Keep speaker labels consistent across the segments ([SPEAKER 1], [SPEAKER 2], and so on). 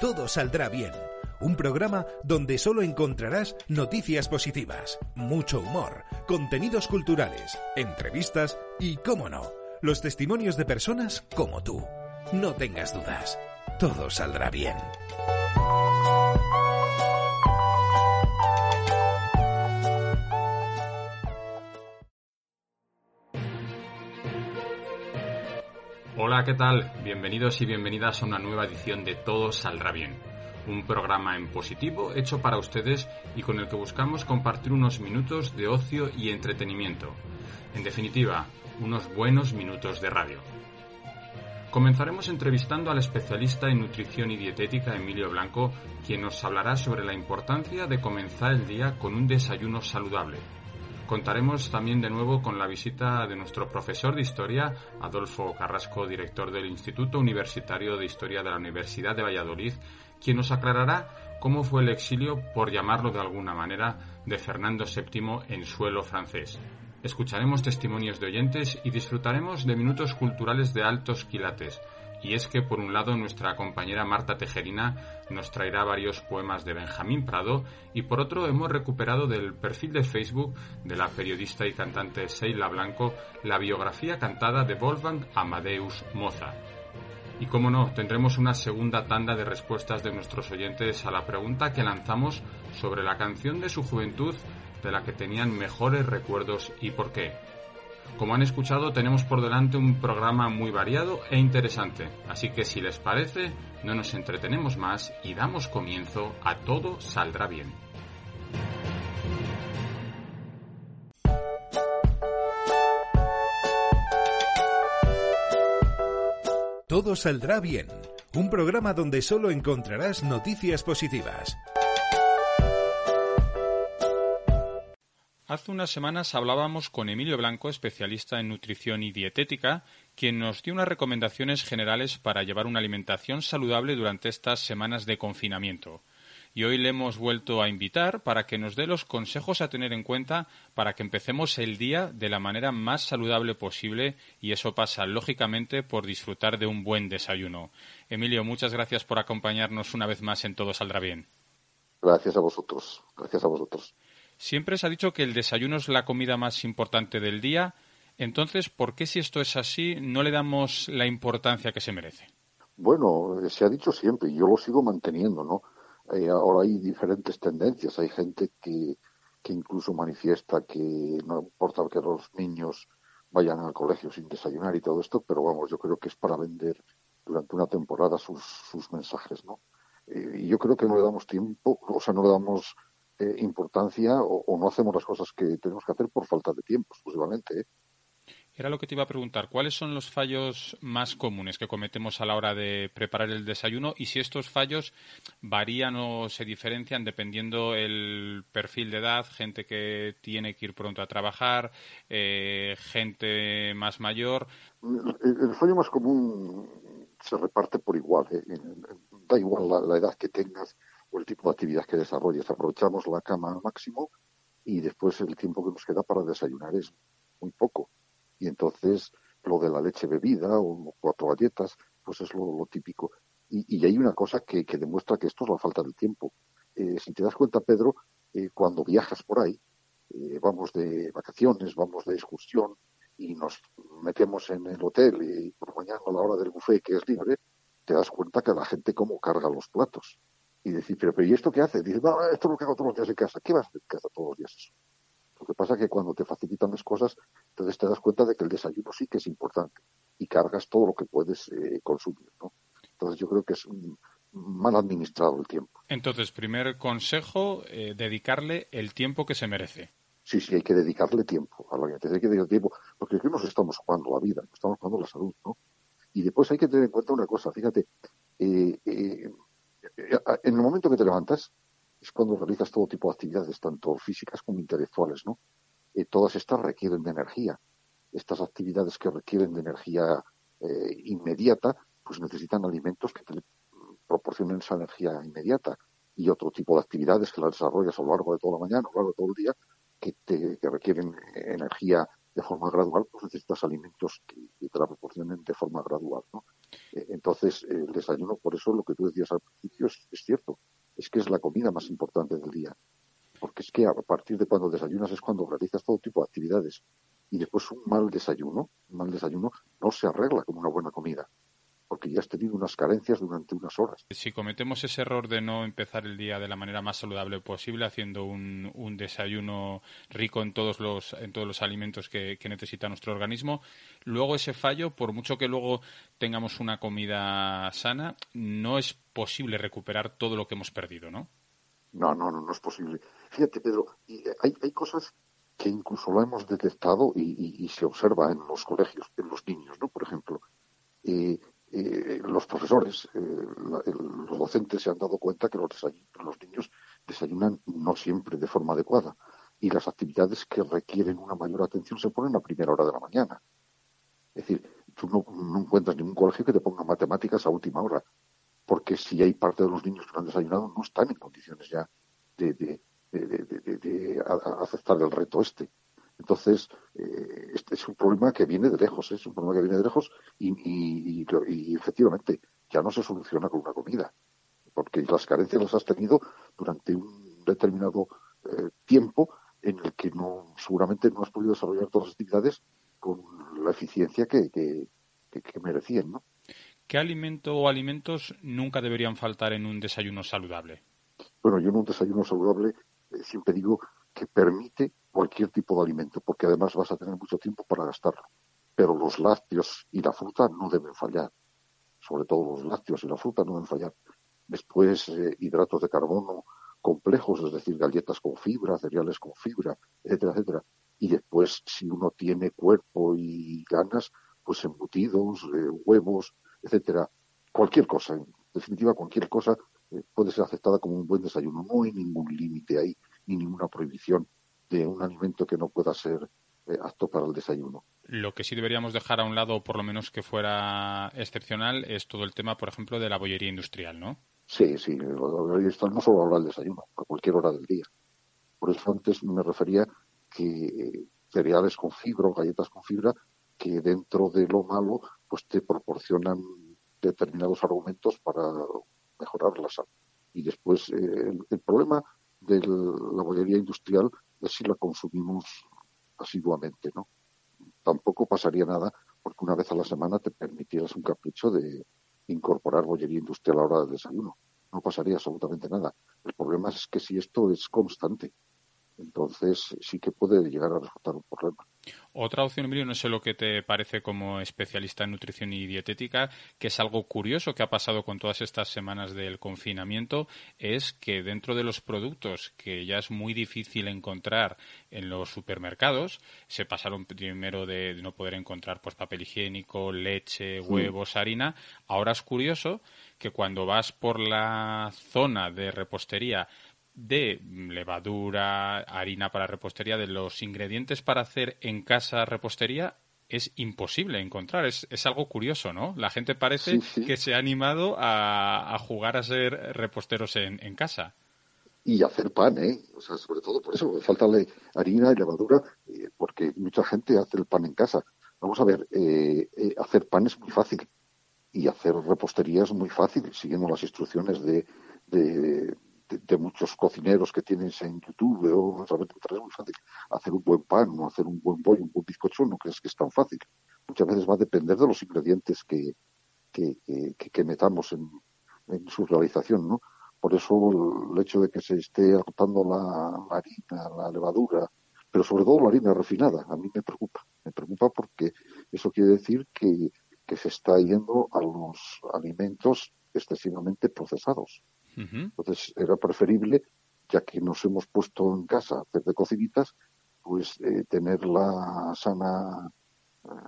[SPEAKER 1] Todo saldrá bien. Un programa donde solo encontrarás noticias positivas, mucho humor, contenidos culturales, entrevistas y, cómo no, los testimonios de personas como tú. No tengas dudas. Todo saldrá bien.
[SPEAKER 2] Hola, ¿qué tal? Bienvenidos y bienvenidas a una nueva edición de Todo Saldrá Bien, un programa en positivo hecho para ustedes y con el que buscamos compartir unos minutos de ocio y entretenimiento. En definitiva, unos buenos minutos de radio. Comenzaremos entrevistando al especialista en nutrición y dietética Emilio Blanco, quien nos hablará sobre la importancia de comenzar el día con un desayuno saludable Contaremos también de nuevo con la visita de nuestro profesor de historia, Adolfo Carrasco, director del Instituto Universitario de Historia de la Universidad de Valladolid, quien nos aclarará cómo fue el exilio, por llamarlo de alguna manera, de Fernando VII en suelo francés. Escucharemos testimonios de oyentes y disfrutaremos de minutos culturales de altos quilates, y es que por un lado nuestra compañera Marta Tejerina nos traerá varios poemas de Benjamín Prado y por otro hemos recuperado del perfil de Facebook de la periodista y cantante Seila Blanco la biografía cantada de Wolfgang Amadeus Mozart. Y como no, tendremos una segunda tanda de respuestas de nuestros oyentes a la pregunta que lanzamos sobre la canción de su juventud de la que tenían mejores recuerdos y por qué. Como han escuchado, tenemos por delante un programa muy variado e interesante, así que si les parece, no nos entretenemos más y damos comienzo a Todo Saldrá Bien.
[SPEAKER 1] Todo saldrá bien, un programa donde solo encontrarás noticias positivas.
[SPEAKER 2] Hace unas semanas hablábamos con Emilio Blanco, especialista en nutrición y dietética, quien nos dio unas recomendaciones generales para llevar una alimentación saludable durante estas semanas de confinamiento. Y hoy le hemos vuelto a invitar para que nos dé los consejos a tener en cuenta para que empecemos el día de la manera más saludable posible y eso pasa lógicamente por disfrutar de un buen desayuno. Emilio, muchas gracias por acompañarnos una vez más en Todo Saldrá Bien.
[SPEAKER 3] Gracias a vosotros. Gracias a vosotros.
[SPEAKER 2] Siempre se ha dicho que el desayuno es la comida más importante del día. Entonces, ¿por qué si esto es así no le damos la importancia que se merece?
[SPEAKER 3] Bueno, se ha dicho siempre y yo lo sigo manteniendo, ¿no? Eh, ahora hay diferentes tendencias. Hay gente que, que incluso manifiesta que no importa que los niños vayan al colegio sin desayunar y todo esto, pero vamos, yo creo que es para vender durante una temporada sus, sus mensajes, ¿no? Eh, y yo creo que no le damos tiempo, o sea, no le damos eh, importancia o, no hacemos las cosas que tenemos que hacer por falta de tiempo, exclusivamente. ¿eh?
[SPEAKER 2] Era lo que te iba a preguntar. ¿Cuáles son los fallos más comunes que cometemos a la hora de preparar el desayuno y si estos fallos varían o se diferencian dependiendo el perfil de edad, gente que tiene que ir pronto a trabajar, eh, gente más mayor?
[SPEAKER 3] El, fallo más común se reparte por igual. Da igual la edad que tengas el tipo de actividad que desarrolles. Aprovechamos la cama al máximo y después el tiempo que nos queda para desayunar es muy poco. Y entonces lo de la leche bebida o cuatro galletas, pues es lo, típico. Y, hay una cosa que, demuestra que esto es la falta de tiempo. Eh, si te das cuenta, Pedro, eh, cuando viajas por ahí, eh, vamos de vacaciones, vamos de excursión y nos metemos en el hotel y por mañana a la hora del buffet que es libre, te das cuenta que la gente cómo carga los platos y decir, pero, pero ¿y esto qué hace? Dices, no, esto es lo que hago todos los días en casa. ¿Qué vas a hacer en casa todos los días eso? Lo que pasa es que cuando te facilitan las cosas, entonces te das cuenta de que el desayuno sí que es importante y cargas todo lo que puedes eh, consumir, ¿no? Entonces yo creo que es mal administrado el tiempo.
[SPEAKER 2] Entonces, primer consejo, eh, dedicarle el tiempo que se merece.
[SPEAKER 3] Sí, sí, hay que dedicarle tiempo a la Hay que dedicarle tiempo. Porque aquí nos estamos jugando la vida, estamos jugando la salud, ¿no? Y después hay que tener en cuenta una cosa, fíjate, eh, eh, en el momento que te levantas es cuando realizas todo tipo de actividades, tanto físicas como intelectuales, ¿no? todas estas requieren de energía. Estas actividades que requieren de energía inmediata, pues necesitan alimentos que te proporcionen esa energía inmediata y otro tipo de actividades que las desarrollas a lo largo de toda la mañana, a lo largo de todo el día, que, te, requieren energía de forma gradual, pues necesitas alimentos que, te la proporcionen de forma gradual. ¿no? Eh, entonces, el desayuno, por eso lo que tú decías al principio es, es, cierto, es que es la comida más importante del día. Porque es que a partir de cuando desayunas es cuando realizas todo tipo de actividades. Y después un mal desayuno, un mal desayuno no se arregla como una buena comida porque ya has tenido unas carencias durante unas horas.
[SPEAKER 2] Si cometemos ese error de no empezar el día de la manera más saludable posible, haciendo un, un desayuno rico en todos los, en todos los alimentos que, necesita nuestro organismo, luego ese fallo, por mucho que luego tengamos una comida sana, no es posible recuperar todo lo que hemos perdido, ¿no?
[SPEAKER 3] No, no, no, no es posible. Fíjate, Pedro, hay, hay cosas que incluso lo hemos detectado y, y, se observa en los colegios, en los niños, ¿no? Por ejemplo, eh, eh, los profesores, eh, los docentes se han dado cuenta que los, los niños desayunan no siempre de forma adecuada y las actividades que requieren una mayor atención se ponen a primera hora de la mañana. Es decir, tú no, encuentras ningún colegio que te ponga matemáticas a última hora, porque si hay parte de los niños que no han desayunado no están en condiciones ya de, de, de aceptar el reto este. Entonces, eh, este es un problema que viene de lejos, ¿eh? es un problema que viene de lejos y, efectivamente ya no se soluciona con una comida, porque las carencias las has tenido durante un determinado eh, tiempo en el que no seguramente no has podido desarrollar todas las actividades con la eficiencia que, que, que merecían, ¿no?
[SPEAKER 2] ¿Qué alimento o alimentos nunca deberían faltar en un desayuno saludable?
[SPEAKER 3] Bueno, yo en un desayuno saludable siempre digo que permite cualquier tipo de alimento, porque además vas a tener mucho tiempo para gastarlo. Pero los lácteos y la fruta no deben fallar. Sobre todo los lácteos y la fruta no deben fallar. Después, eh, hidratos de carbono complejos, es decir, galletas con fibra, cereales con fibra, etcétera, etcétera. Y después, si uno tiene cuerpo y ganas, pues embutidos, eh, huevos, etcétera. Cualquier cosa, en definitiva, cualquier cosa eh, puede ser aceptada como un buen desayuno. No hay ningún límite ahí ni ninguna prohibición de un alimento que no pueda ser eh, apto para el desayuno.
[SPEAKER 2] Lo que sí deberíamos dejar a un lado, por lo menos que fuera excepcional, es todo el tema, por ejemplo, de la bollería industrial, ¿no?
[SPEAKER 3] Sí, sí, no solo habla del desayuno, a cualquier hora del día. Por eso antes me refería que cereales con fibra o galletas con fibra que dentro de lo malo pues te proporcionan determinados argumentos para mejorar la salud. Y después eh, el problema de la bollería industrial es si la consumimos asiduamente, ¿no? Tampoco pasaría nada porque una vez a la semana te permitieras un capricho de incorporar bollería industrial a la hora del desayuno. No pasaría absolutamente nada. El problema es que si esto es constante, entonces sí que puede llegar a resultar un problema.
[SPEAKER 2] Otra opción, Emilio, no sé lo que te parece como especialista en nutrición y dietética, que es algo curioso que ha pasado con todas estas semanas del confinamiento, es que dentro de los productos que ya es muy difícil encontrar en los supermercados, se pasaron primero de no poder encontrar pues papel higiénico, leche, huevos, harina. Ahora es curioso que cuando vas por la zona de repostería de levadura, harina para repostería, de los ingredientes para hacer en casa repostería, es imposible encontrar. Es, es algo curioso, ¿no? La gente parece que se ha animado a, jugar a ser reposteros en, en, casa.
[SPEAKER 3] Y hacer pan, ¿eh? O sea, sobre todo por eso, falta harina y levadura, eh, porque mucha gente hace el pan en casa. Vamos a ver, eh, eh, hacer pan es muy fácil y hacer repostería es muy fácil, siguiendo las instrucciones de, de, muchos cocineros que tienes en YouTube o es muy fácil hacer un buen pan o hacer un buen bollo, un buen bizcocho, no crees que es tan fácil. Muchas veces va a depender de los ingredientes que, que, que, metamos en, en, su realización, ¿no? Por eso el hecho de que se esté agotando la, harina, la levadura, pero sobre todo la harina refinada, a mí me preocupa. Me preocupa porque eso quiere decir que, que se está yendo a los alimentos excesivamente procesados. Entonces era preferible, ya que nos hemos puesto en casa a hacer de cocinitas, pues eh, tener la sana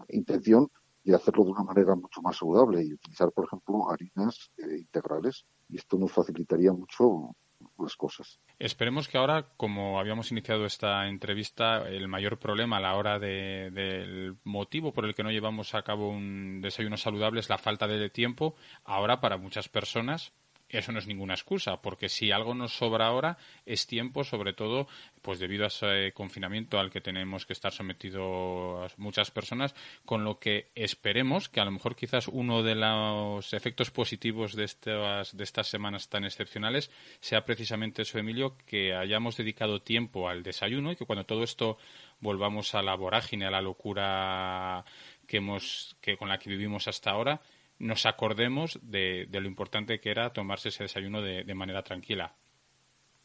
[SPEAKER 3] intención y hacerlo de una manera mucho más saludable y utilizar, por ejemplo, harinas eh, integrales. Y esto nos facilitaría mucho las cosas.
[SPEAKER 2] Esperemos que ahora, como habíamos iniciado esta entrevista, el mayor problema a la hora del motivo por el que no llevamos a cabo un desayuno saludable es la falta de tiempo. Ahora, para muchas personas, eso no es ninguna excusa, porque si algo nos sobra ahora es tiempo, sobre todo, pues debido a ese confinamiento al que tenemos que estar sometidos muchas personas, con lo que esperemos que a lo mejor quizás uno de los efectos positivos de estas, de estas semanas tan excepcionales sea precisamente eso, Emilio, que hayamos dedicado tiempo al desayuno y que cuando todo esto volvamos a la vorágine, a la locura que hemos, que con la que vivimos hasta ahora, nos acordemos de, lo importante que era tomarse ese desayuno de, manera tranquila.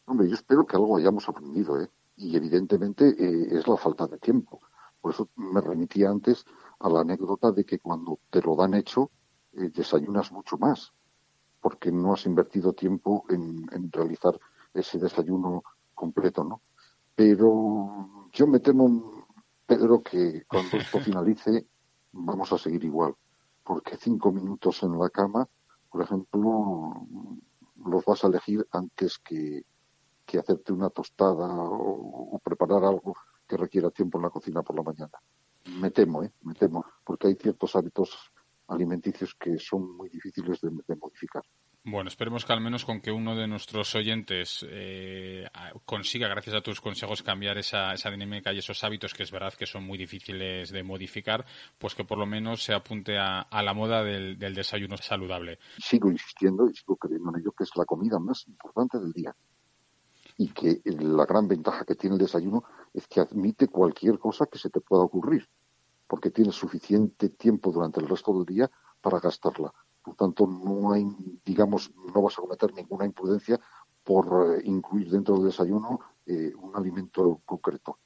[SPEAKER 3] Hombre, yo espero que algo hayamos aprendido, ¿eh? Y evidentemente eh, es la falta de tiempo. Por eso me remití antes a la anécdota de que cuando te lo dan hecho, eh, desayunas mucho más, porque no has invertido tiempo en, en realizar ese desayuno completo, ¿no? Pero yo me temo, Pedro, que cuando esto finalice vamos a seguir igual porque cinco minutos en la cama, por ejemplo, los vas a elegir antes que, hacerte una tostada o, preparar algo que requiera tiempo en la cocina por la mañana. Me temo, ¿eh? Me temo, porque hay ciertos hábitos alimenticios que son muy difíciles de modificar.
[SPEAKER 2] Bueno, esperemos que al menos con que uno de nuestros oyentes eh, consiga, gracias a tus consejos, cambiar esa, esa dinámica y esos hábitos que es verdad que son muy difíciles de modificar, pues que por lo menos se apunte a, la moda del, desayuno saludable.
[SPEAKER 3] Sigo insistiendo y sigo creyendo en ello que es la comida más importante del día. Y que la gran ventaja que tiene el desayuno es que admite cualquier cosa que se te pueda ocurrir, porque tienes suficiente tiempo durante el resto del día para gastarla por tanto, no hay, digamos, no vas a cometer ninguna imprudencia por eh, incluir dentro del desayuno eh, un alimento concreto.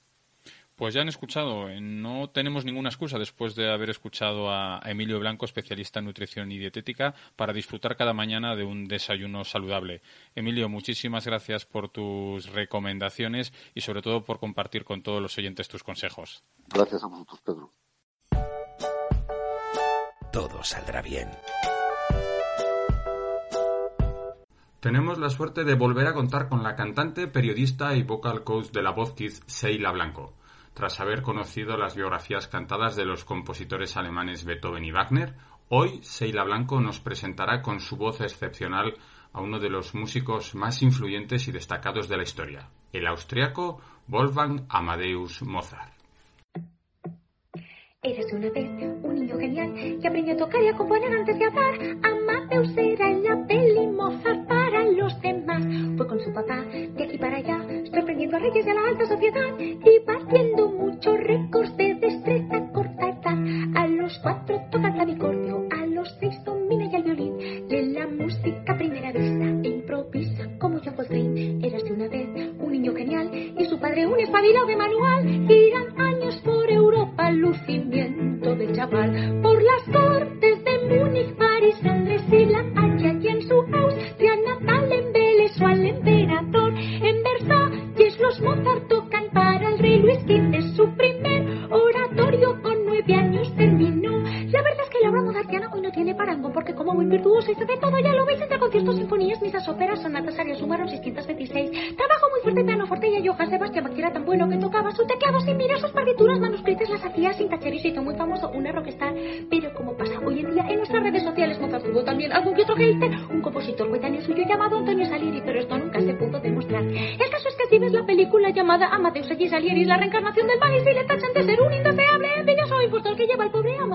[SPEAKER 2] Pues ya han escuchado, eh, no tenemos ninguna excusa después de haber escuchado a Emilio Blanco, especialista en nutrición y dietética, para disfrutar cada mañana de un desayuno saludable. Emilio, muchísimas gracias por tus recomendaciones y sobre todo por compartir con todos los oyentes tus consejos.
[SPEAKER 3] Gracias a vosotros, Pedro.
[SPEAKER 1] Todo saldrá bien.
[SPEAKER 2] Tenemos la suerte de volver a contar con la cantante, periodista y vocal coach de la voz Kids, Seila Blanco. Tras haber conocido las biografías cantadas de los compositores alemanes Beethoven y Wagner, hoy Seila Blanco nos presentará con su voz excepcional a uno de los músicos más influyentes y destacados de la historia, el austriaco Wolfgang Amadeus Mozart.
[SPEAKER 4] Eres una vez un niño genial que aprendió a tocar y a componer antes de hablar. Amadeus reyes de la alta sociedad y batiendo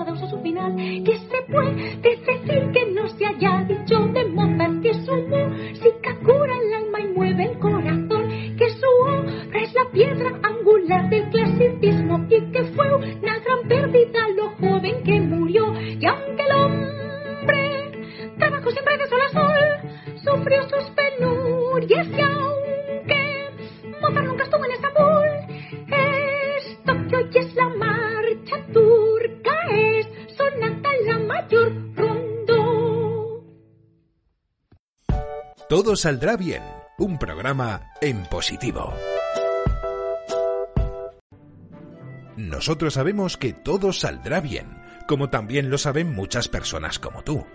[SPEAKER 4] Amadeus a su final, que se puede decir que no se haya dicho de
[SPEAKER 1] saldrá bien. Un programa en positivo. Nosotros sabemos que todo saldrá bien, como también lo saben muchas personas como tú.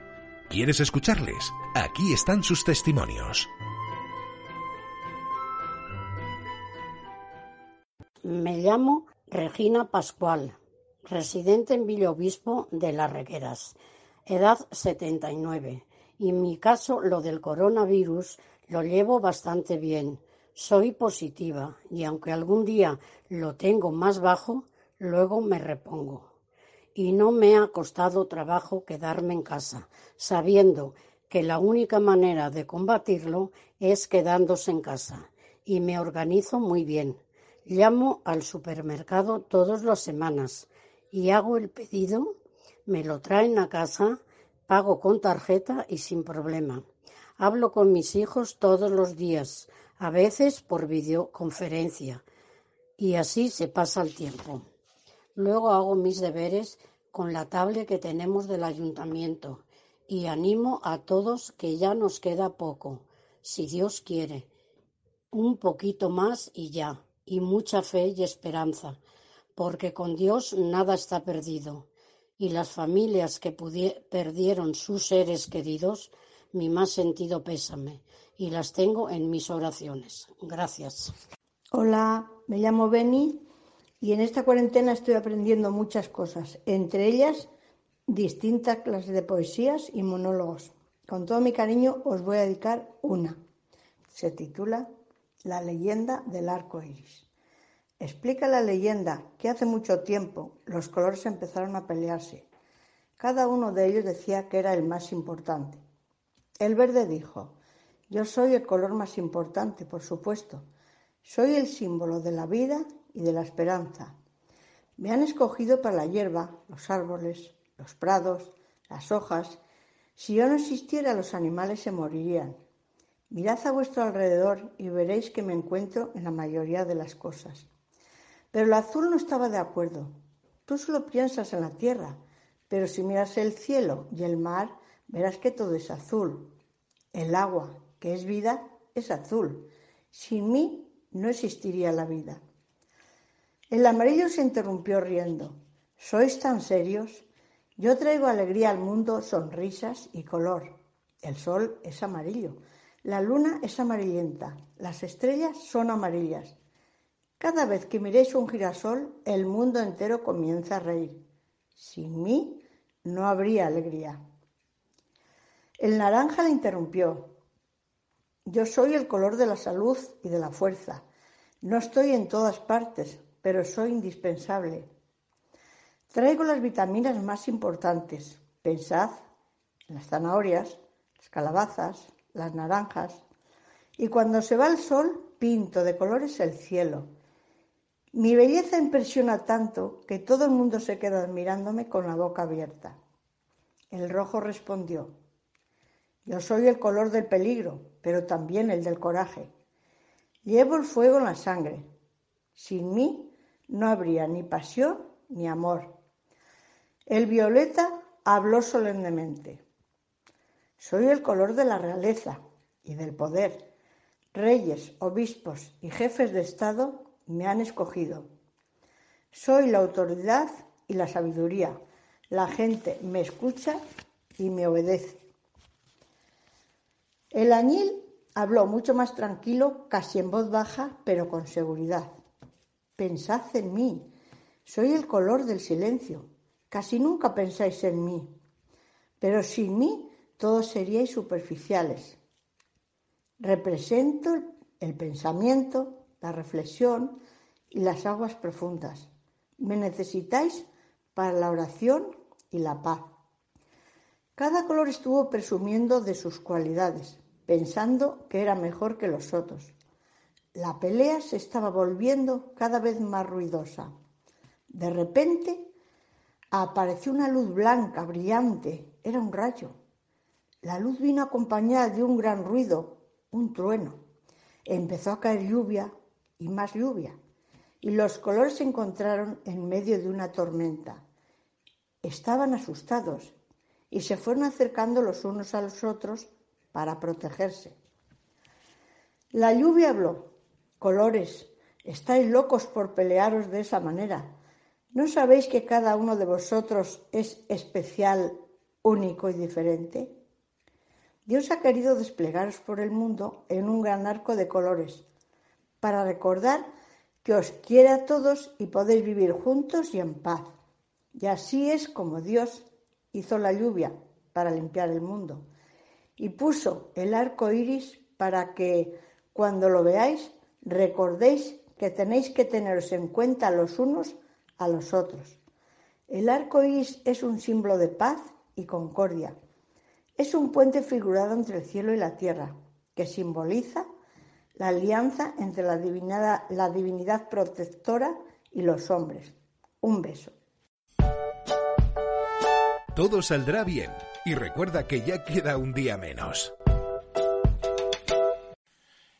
[SPEAKER 1] ¿Quieres escucharles? Aquí están sus testimonios.
[SPEAKER 5] Me llamo Regina Pascual, residente en Villobispo de Las Regueras, edad 79. Y en mi caso, lo del coronavirus lo llevo bastante bien. Soy positiva y aunque algún día lo tengo más bajo, luego me repongo. Y no me ha costado trabajo quedarme en casa, sabiendo que la única manera de combatirlo es quedándose en casa. Y me organizo muy bien. Llamo al supermercado todas las semanas y hago el pedido, me lo traen a casa, pago con tarjeta y sin problema. Hablo con mis hijos todos los días, a veces por videoconferencia, y así se pasa el tiempo. Luego hago mis deberes con la tablet que tenemos del ayuntamiento y animo a todos que ya nos queda poco, si Dios quiere, un poquito más y ya, y mucha fe y esperanza, porque con Dios nada está perdido. Y las familias que perdieron sus seres queridos, mi más sentido pésame y las tengo en mis oraciones. Gracias.
[SPEAKER 6] Hola, me llamo Beni y en esta cuarentena estoy aprendiendo muchas cosas, entre ellas distintas clases de poesías y monólogos. Con todo mi cariño os voy a dedicar una. Se titula La leyenda del arco iris. Explica la leyenda que hace mucho tiempo los colores empezaron a pelearse. Cada uno de ellos decía que era el más importante. El verde dijo, yo soy el color más importante, por supuesto. Soy el símbolo de la vida y de la esperanza. Me han escogido para la hierba, los árboles, los prados, las hojas. Si yo no existiera, los animales se morirían. Mirad a vuestro alrededor y veréis que me encuentro en la mayoría de las cosas. Pero el azul no estaba de acuerdo. Tú solo piensas en la tierra, pero si miras el cielo y el mar, verás que todo es azul. El agua, que es vida, es azul. Sin mí no existiría la vida. El amarillo se interrumpió riendo. ¿Sois tan serios? Yo traigo alegría al mundo, sonrisas y color. El sol es amarillo, la luna es amarillenta, las estrellas son amarillas. Cada vez que miréis un girasol, el mundo entero comienza a reír. Sin mí no habría alegría. El naranja le interrumpió. Yo soy el color de la salud y de la fuerza. No estoy en todas partes, pero soy indispensable. Traigo las vitaminas más importantes. Pensad en las zanahorias, las calabazas, las naranjas. Y cuando se va el sol, pinto de colores el cielo. Mi belleza impresiona tanto que todo el mundo se queda admirándome con la boca abierta. El rojo respondió, yo soy el color del peligro, pero también el del coraje. Llevo el fuego en la sangre. Sin mí no habría ni pasión ni amor. El violeta habló solemnemente. Soy el color de la realeza y del poder. Reyes, obispos y jefes de Estado me han escogido. Soy la autoridad y la sabiduría. La gente me escucha y me obedece. El añil habló mucho más tranquilo, casi en voz baja, pero con seguridad. Pensad en mí. Soy el color del silencio. Casi nunca pensáis en mí. Pero sin mí todos seríais superficiales. Represento el pensamiento, la reflexión y las aguas profundas. Me necesitáis para la oración y la paz. Cada color estuvo presumiendo de sus cualidades, pensando que era mejor que los otros. La pelea se estaba volviendo cada vez más ruidosa. De repente apareció una luz blanca, brillante. Era un rayo. La luz vino acompañada de un gran ruido, un trueno. Empezó a caer lluvia y más lluvia, y los colores se encontraron en medio de una tormenta. Estaban asustados y se fueron acercando los unos a los otros para protegerse. La lluvia habló. Colores, estáis locos por pelearos de esa manera. ¿No sabéis que cada uno de vosotros es especial, único y diferente? Dios ha querido desplegaros por el mundo en un gran arco de colores para recordar que os quiere a todos y podéis vivir juntos y en paz. Y así es como Dios hizo la lluvia para limpiar el mundo y puso el arco iris para que cuando lo veáis recordéis que tenéis que teneros en cuenta los unos a los otros. El arco iris es un símbolo de paz y concordia es un puente figurado entre el cielo y la tierra, que simboliza la alianza entre la divinidad, la divinidad protectora y los hombres. Un beso.
[SPEAKER 1] Todo saldrá bien y recuerda que ya queda un día menos.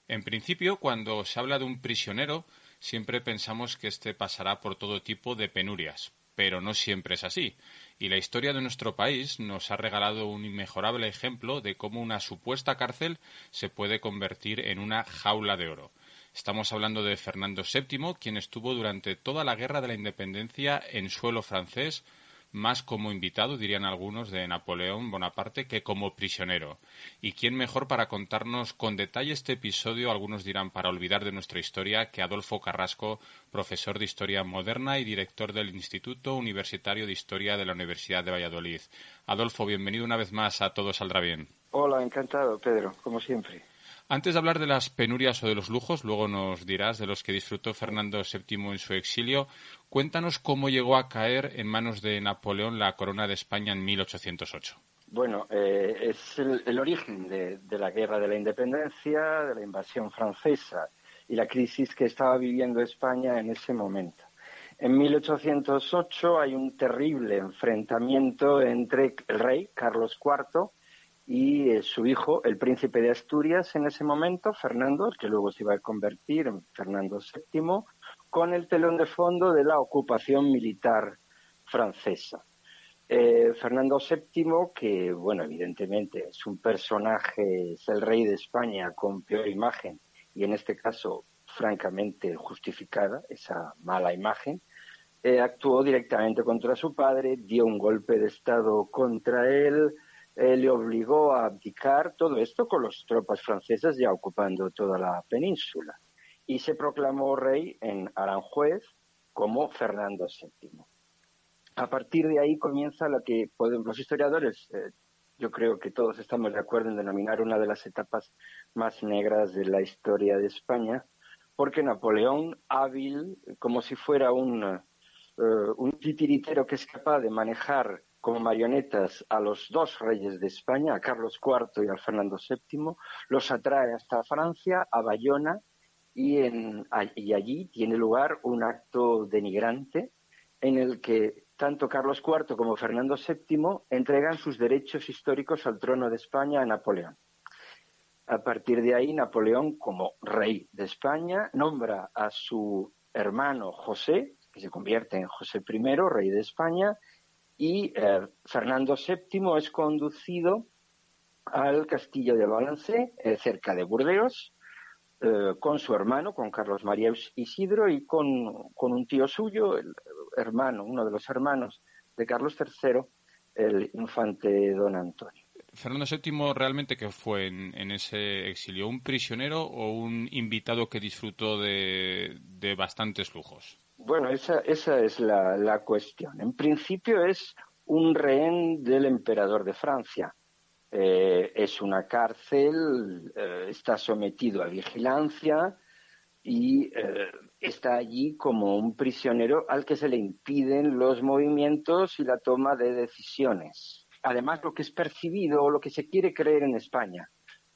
[SPEAKER 2] En principio, cuando se habla de un prisionero, siempre pensamos que éste pasará por todo tipo de penurias, pero no siempre es así y la historia de nuestro país nos ha regalado un inmejorable ejemplo de cómo una supuesta cárcel se puede convertir en una jaula de oro. Estamos hablando de Fernando VII, quien estuvo durante toda la guerra de la independencia en suelo francés, más como invitado, dirían algunos, de Napoleón Bonaparte que como prisionero. ¿Y quién mejor para contarnos con detalle este episodio, algunos dirán para olvidar de nuestra historia, que Adolfo Carrasco, profesor de Historia Moderna y director del Instituto Universitario de Historia de la Universidad de Valladolid? Adolfo, bienvenido una vez más a Todo Saldrá Bien.
[SPEAKER 7] Hola, encantado, Pedro, como siempre.
[SPEAKER 2] Antes de hablar de las penurias o de los lujos, luego nos dirás de los que disfrutó Fernando VII en su exilio, cuéntanos cómo llegó a caer en manos de Napoleón la corona de España en 1808.
[SPEAKER 7] Bueno, eh, es el, origen de, la guerra de la independencia, de la invasión francesa y la crisis que estaba viviendo España en ese momento. En 1808 hay un terrible enfrentamiento entre el rey Carlos IV y eh, su hijo, el príncipe de Asturias en ese momento, Fernando, que luego se iba a convertir en Fernando VII, con el telón de fondo de la ocupación militar francesa. Eh, Fernando VII, que, bueno, evidentemente es un personaje, es el rey de España con peor imagen, y en este caso, francamente justificada, esa mala imagen, eh, actuó directamente contra su padre, dio un golpe de Estado contra él, eh, le obligó a abdicar todo esto con las tropas francesas ya ocupando toda la península y se proclamó rey en Aranjuez como Fernando VII. A partir de ahí comienza lo que los historiadores, eh, yo creo que todos estamos de acuerdo en denominar una de las etapas más negras de la historia de España, porque Napoleón, hábil, como si fuera un, eh, un titiritero que es capaz de manejar como marionetas a los dos reyes de España, a Carlos IV y a Fernando VII, los atrae hasta Francia, a Bayona, y, y allí tiene lugar un acto denigrante en el que tanto Carlos IV como Fernando VII entregan sus derechos históricos al trono de España a Napoleón. A partir de ahí, Napoleón, como rey de España, nombra a su hermano José, que se convierte en José I, rey de España, y eh, Fernando VII es conducido al castillo de Valencé, eh, cerca de Burdeos, eh, con su hermano, con Carlos María Isidro y con, un tío suyo, el hermano, uno de los hermanos de Carlos III, el infante don Antonio.
[SPEAKER 2] Fernando VII realmente que fue en, ese exilio, un prisionero o un invitado que disfrutó de bastantes lujos.
[SPEAKER 7] Bueno, esa, esa es la, cuestión. En principio es un rehén del emperador de Francia. Eh, es una cárcel, eh, está sometido a vigilancia y eh, está allí como un prisionero al que se le impiden los movimientos y la toma de decisiones. Además, lo que es percibido o lo que se quiere creer en España,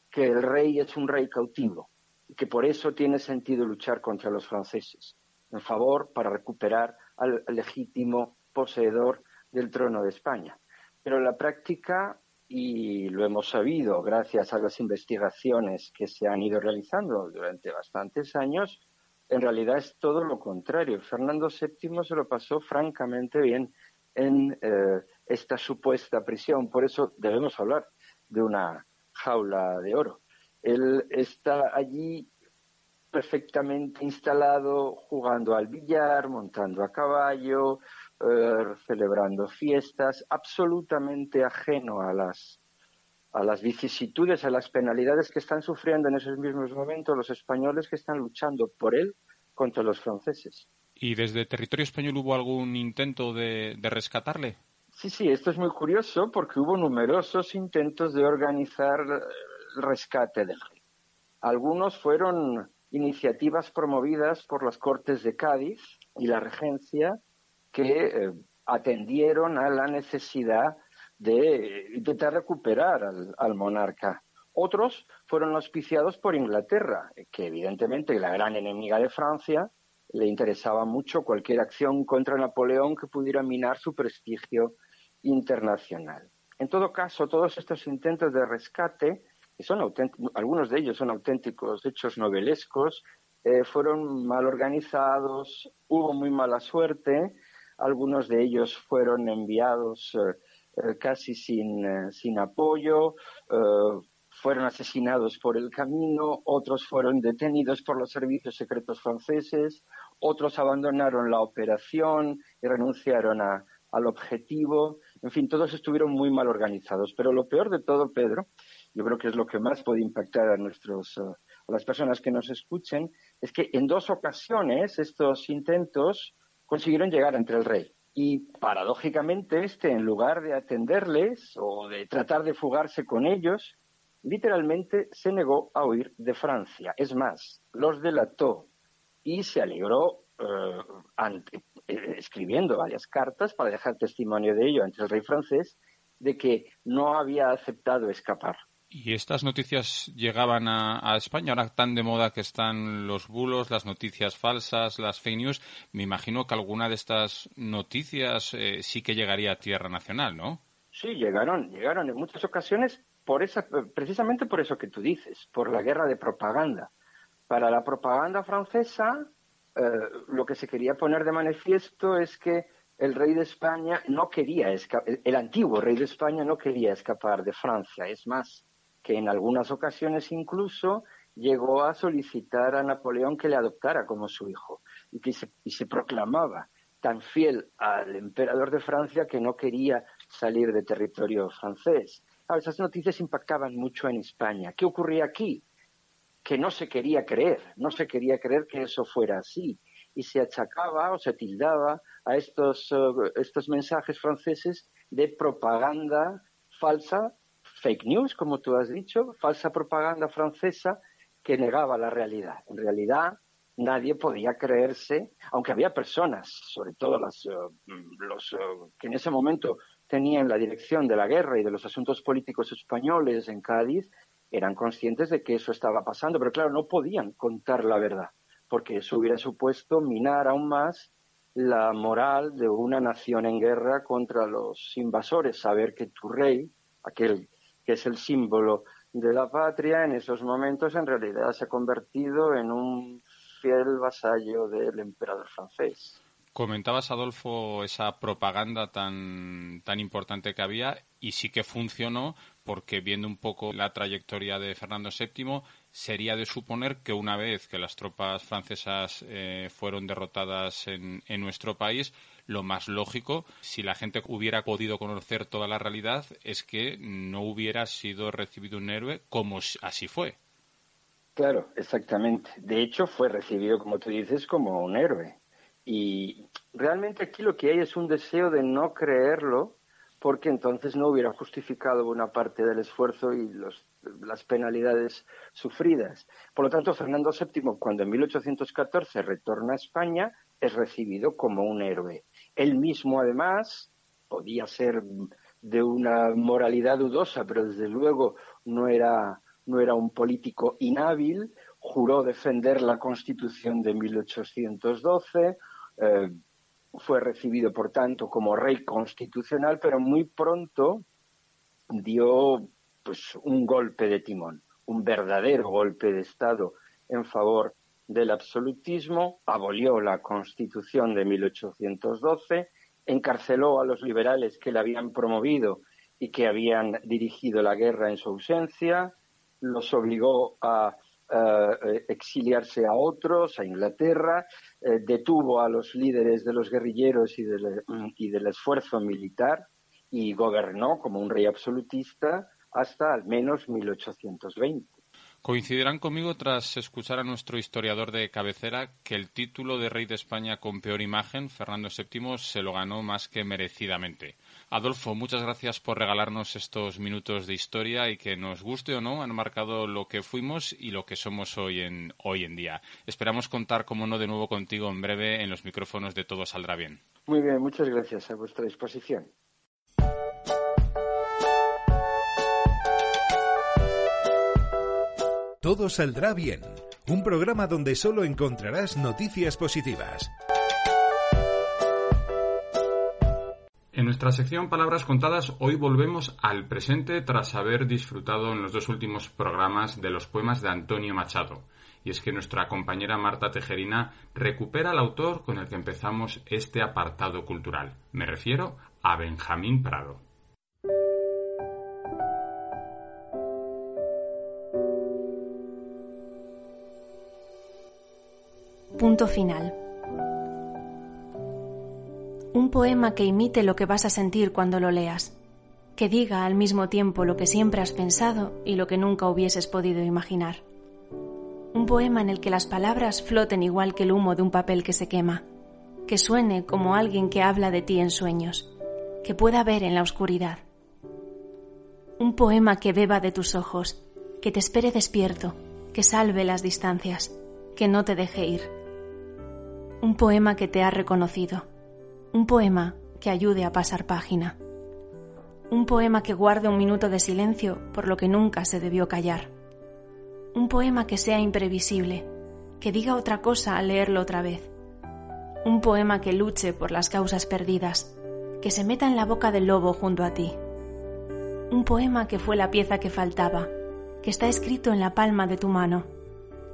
[SPEAKER 7] que el rey es un rey cautivo que por eso tiene sentido luchar contra los franceses en favor para recuperar al legítimo poseedor del trono de España. Pero la práctica, y lo hemos sabido gracias a las investigaciones que se han ido realizando durante bastantes años, en realidad es todo lo contrario. Fernando VII se lo pasó francamente bien en eh, esta supuesta prisión. Por eso debemos hablar de una jaula de oro. Él está allí perfectamente instalado jugando al billar, montando a caballo, eh, celebrando fiestas, absolutamente ajeno a las, a las vicisitudes, a las penalidades que están sufriendo en esos mismos momentos los españoles que están luchando por él contra los franceses.
[SPEAKER 2] ¿Y desde territorio español hubo algún intento de, de rescatarle?
[SPEAKER 7] Sí, sí, esto es muy curioso porque hubo numerosos intentos de organizar el rescate del rey. Algunos fueron iniciativas promovidas por las Cortes de Cádiz y la Regencia que eh, atendieron a la necesidad de intentar recuperar al, monarca. Otros fueron auspiciados por Inglaterra, que evidentemente la gran enemiga de Francia le interesaba mucho cualquier acción contra Napoleón que pudiera minar su prestigio internacional. En todo caso, todos estos intentos de rescate son algunos de ellos son auténticos hechos novelescos, eh, fueron mal organizados, hubo muy mala suerte, algunos de ellos fueron enviados eh, eh, casi sin, sin apoyo, fueron asesinados por el camino, otros fueron detenidos por los servicios secretos franceses, otros abandonaron la operación y renunciaron al objetivo. En fin, todos estuvieron muy mal organizados. Pero lo peor de todo, Pedro, yo creo que es lo que más puede impactar a nuestros eh, a las personas que nos escuchen, es que en dos ocasiones estos intentos consiguieron llegar ante el rey. Y paradójicamente este, en lugar de atenderles o de tratar de fugarse con ellos, literalmente se negó a huir de Francia. Es más, los delató y se alegró eh, eh, escribiendo varias cartas para dejar testimonio de ello ante el rey francés de que no había aceptado escapar.
[SPEAKER 2] ¿Y estas noticias llegaban a, España? Ahora tan de moda que están los bulos, las noticias falsas, las fake news. Me imagino que alguna de estas noticias eh, sí que llegaría a tierra nacional, ¿no?
[SPEAKER 7] Sí, llegaron, llegaron en muchas ocasiones por esa, precisamente por eso que tú dices, por la guerra de propaganda. Para la propaganda francesa, eh, lo que se quería poner de manifiesto es que el rey de España no quería escapar, el antiguo rey de España no quería escapar de Francia. Es más, que en algunas ocasiones incluso llegó a solicitar a Napoleón que le adoptara como su hijo y que se, y se proclamaba tan fiel al emperador de Francia que no quería salir de territorio francés. esas noticias impactaban mucho en España. ¿Qué ocurría aquí? Que no se quería creer, no se quería creer que eso fuera así. Y se achacaba o se tildaba a estos, eh, estos mensajes franceses de propaganda falsa fake news, como tú has dicho, falsa propaganda francesa que negaba la realidad. En realidad, nadie podía creerse, aunque había personas, sobre todo las, eh, los eh, que en ese momento tenían la dirección de la guerra y de los asuntos políticos españoles en Cádiz, eran conscientes de que eso estaba pasando, pero claro, no podían contar la verdad, porque eso hubiera supuesto minar aún más la moral de una nación en guerra contra los invasores, saber que tu rey, aquel que es el símbolo de la patria, en esos momentos en realidad se ha convertido en un fiel vasallo del emperador francés.
[SPEAKER 2] Comentabas, Adolfo, esa propaganda tan, tan importante que había y sí que funcionó porque viendo un poco la trayectoria de Fernando VII, sería de suponer que una vez que las tropas francesas eh, fueron derrotadas en, en nuestro país, lo más lógico, si la gente hubiera podido conocer toda la realidad, es que no hubiera sido recibido un héroe como así fue.
[SPEAKER 7] Claro, exactamente. De hecho, fue recibido, como tú dices, como un héroe. Y realmente aquí lo que hay es un deseo de no creerlo, porque entonces no hubiera justificado una parte del esfuerzo y las penalidades sufridas. Por lo tanto, Fernando VII, cuando en 1814 retorna a España, es recibido como un héroe. Él mismo, además, podía ser de una moralidad dudosa, pero desde luego no era, no era un político inhábil, juró defender la Constitución de 1812, eh, fue recibido, por tanto, como rey constitucional, pero muy pronto dio pues, un golpe de timón, un verdadero golpe de Estado en favor del absolutismo, abolió la Constitución de 1812, encarceló a los liberales que la habían promovido y que habían dirigido la guerra en su ausencia, los obligó a eh, exiliarse a otros, a Inglaterra, eh, detuvo a los líderes de los guerrilleros y del, y del esfuerzo militar y gobernó como un rey absolutista hasta al menos 1820.
[SPEAKER 2] Coincidirán conmigo tras escuchar a nuestro historiador de cabecera que el título de rey de España con peor imagen, Fernando VII, se lo ganó más que merecidamente. Adolfo, muchas gracias por regalarnos estos minutos de historia y que nos guste o no han marcado lo que fuimos y lo que somos hoy en, hoy en día. Esperamos contar, como no, de nuevo contigo en breve en los micrófonos de Todo Saldrá Bien.
[SPEAKER 7] Muy bien, muchas gracias a vuestra disposición.
[SPEAKER 1] Todo saldrá bien. Un programa donde solo encontrarás noticias positivas.
[SPEAKER 2] En nuestra sección Palabras Contadas, hoy volvemos al presente tras haber disfrutado en los dos últimos programas de los poemas de Antonio Machado. Y es que nuestra compañera Marta Tejerina recupera al autor con el que empezamos este apartado cultural. Me refiero a Benjamín Prado.
[SPEAKER 8] Punto final. Un poema que imite lo que vas a sentir cuando lo leas, que diga al mismo tiempo lo que siempre has pensado y lo que nunca hubieses podido imaginar. Un poema en el que las palabras floten igual que el humo de un papel que se quema, que suene como alguien que habla de ti en sueños, que pueda ver en la oscuridad. Un poema que beba de tus ojos, que te espere despierto, que salve las distancias, que no te deje ir un poema que te ha reconocido, un poema que ayude a pasar página, un poema que guarde un minuto de silencio por lo que nunca se debió callar, un poema que sea imprevisible, que diga otra cosa al leerlo otra vez, un poema que luche por las causas perdidas, que se meta en la boca del lobo junto a ti, un poema que fue la pieza que faltaba, que está escrito en la palma de tu mano,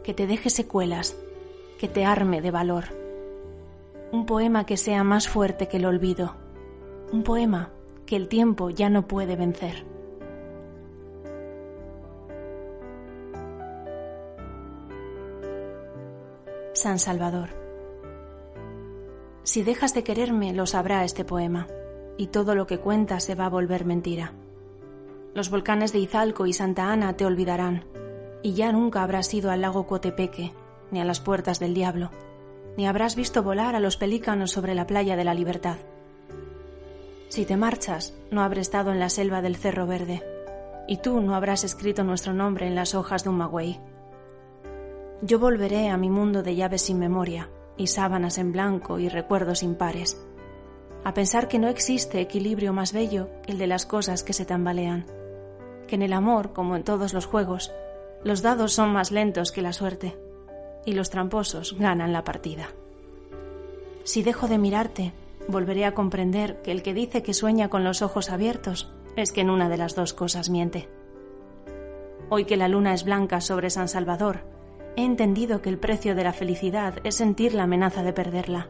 [SPEAKER 8] que te deje secuelas, que te arme de valor un poema que sea más fuerte que el olvido, un poema que el tiempo ya no puede vencer. San Salvador. Si dejas de quererme, lo sabrá este poema, y todo lo que cuentas se va a volver mentira. Los volcanes de Izalco y Santa Ana te olvidarán, y ya nunca habrás ido al lago Cotepeque, ni a las puertas del diablo ni habrás visto volar a los pelícanos sobre la playa de la libertad. Si te marchas, no habré estado en la selva del Cerro Verde, y tú no habrás escrito nuestro nombre en las hojas de un magüey. Yo volveré a mi mundo de llaves sin memoria, y sábanas en blanco y recuerdos impares, a pensar que no existe equilibrio más bello que el de las cosas que se tambalean, que en el amor, como en todos los juegos, los dados son más lentos que la suerte y los tramposos ganan la partida. Si dejo de mirarte, volveré a comprender que el que dice que sueña con los ojos abiertos es que en una de las dos cosas miente. Hoy que la luna es blanca sobre San Salvador, he entendido que el precio de la felicidad es sentir la amenaza de perderla.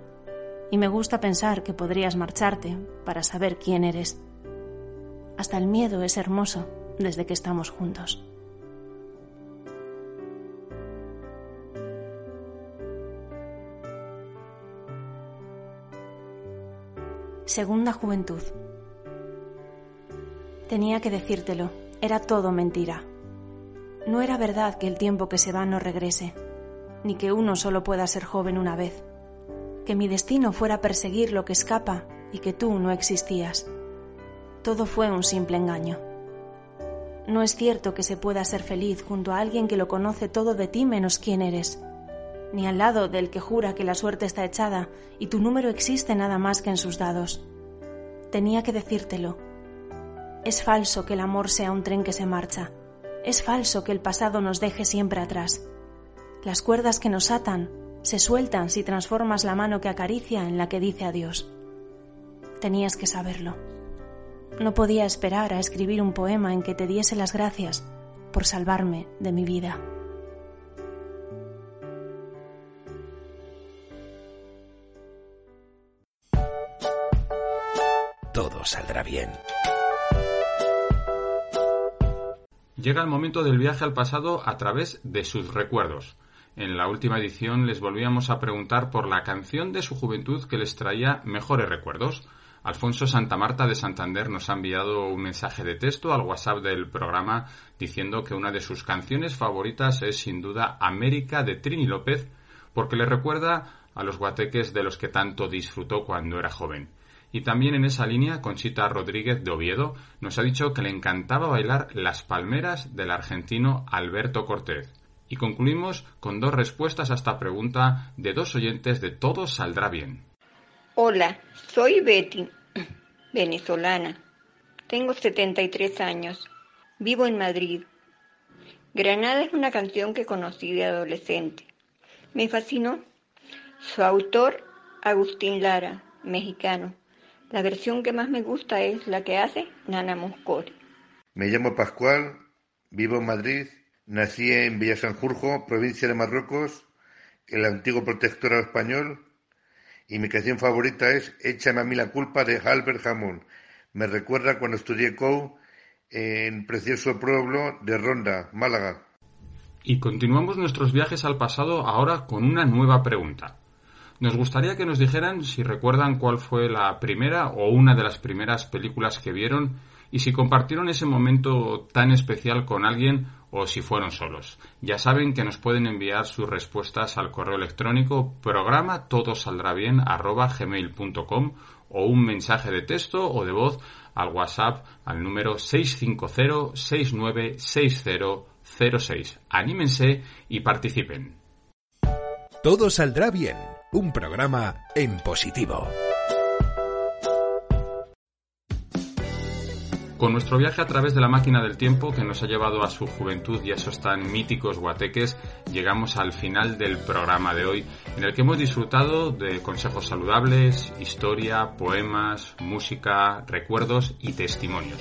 [SPEAKER 8] Y me gusta pensar que podrías marcharte para saber quién eres. Hasta el miedo es hermoso desde que estamos juntos. Segunda juventud. Tenía que decírtelo, era todo mentira. No era verdad que el tiempo que se va no regrese, ni que uno solo pueda ser joven una vez, que mi destino fuera perseguir lo que escapa y que tú no existías. Todo fue un simple engaño. No es cierto que se pueda ser feliz junto a alguien que lo conoce todo de ti menos quién eres ni al lado del que jura que la suerte está echada y tu número existe nada más que en sus dados. Tenía que decírtelo. Es falso que el amor sea un tren que se marcha. Es falso que el pasado nos deje siempre atrás. Las cuerdas que nos atan se sueltan si transformas la mano que acaricia en la que dice adiós. Tenías que saberlo. No podía esperar a escribir un poema en que te diese las gracias por salvarme de mi vida.
[SPEAKER 1] Saldrá bien.
[SPEAKER 2] llega el momento del viaje al pasado a través de sus recuerdos. En la última edición les volvíamos a preguntar por la canción de su juventud que les traía mejores recuerdos. Alfonso Santa Marta de Santander nos ha enviado un mensaje de texto al WhatsApp del programa diciendo que una de sus canciones favoritas es sin duda América de Trini López porque le recuerda a los guateques de los que tanto disfrutó cuando era joven. Y también en esa línea, Conchita Rodríguez de Oviedo nos ha dicho que le encantaba bailar las palmeras del argentino Alberto Cortés. Y concluimos con dos respuestas a esta pregunta de dos oyentes de Todo Saldrá Bien.
[SPEAKER 9] Hola, soy Betty, venezolana. Tengo 73 años. Vivo en Madrid. Granada es una canción que conocí de adolescente. Me fascinó. Su autor, Agustín Lara, mexicano. La versión que más me gusta es la que hace Nana Moscori.
[SPEAKER 10] Me llamo Pascual, vivo en Madrid, nací en Villasanjurjo, provincia de Marruecos, el antiguo protectorado español, y mi canción favorita es Échame a mí la culpa de Albert Hammond. Me recuerda cuando estudié COU en precioso pueblo de Ronda, Málaga.
[SPEAKER 2] Y continuamos nuestros viajes al pasado ahora con una nueva pregunta. Nos gustaría que nos dijeran si recuerdan cuál fue la primera o una de las primeras películas que vieron y si compartieron ese momento tan especial con alguien o si fueron solos. Ya saben que nos pueden enviar sus respuestas al correo electrónico programa todo saldrá bien gmail.com o un mensaje de texto o de voz al WhatsApp al número 650 696006. Anímense y participen.
[SPEAKER 1] Todo saldrá bien un programa en positivo.
[SPEAKER 2] Con nuestro viaje a través de la máquina del tiempo que nos ha llevado a su juventud y a esos tan míticos guateques, llegamos al final del programa de hoy, en el que hemos disfrutado de consejos saludables, historia, poemas, música, recuerdos y testimonios.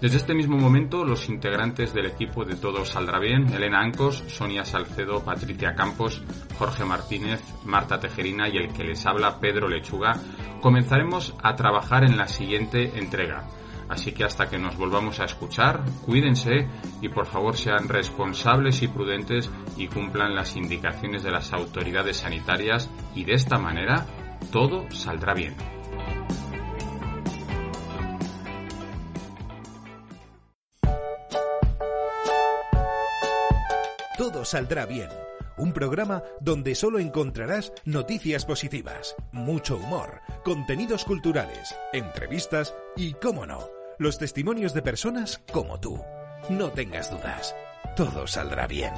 [SPEAKER 2] Desde este mismo momento, los integrantes del equipo de Todo Saldrá Bien, Elena Ancos, Sonia Salcedo, Patricia Campos, Jorge Martínez, Marta Tejerina y el que les habla, Pedro Lechuga, comenzaremos a trabajar en la siguiente entrega. Así que hasta que nos volvamos a escuchar, cuídense y por favor sean responsables y prudentes y cumplan las indicaciones de las autoridades sanitarias y de esta manera todo saldrá bien.
[SPEAKER 1] Saldrá bien. Un programa donde solo encontrarás noticias positivas, mucho humor, contenidos culturales, entrevistas y, cómo no, los testimonios de personas como tú. No tengas dudas. Todo saldrá bien.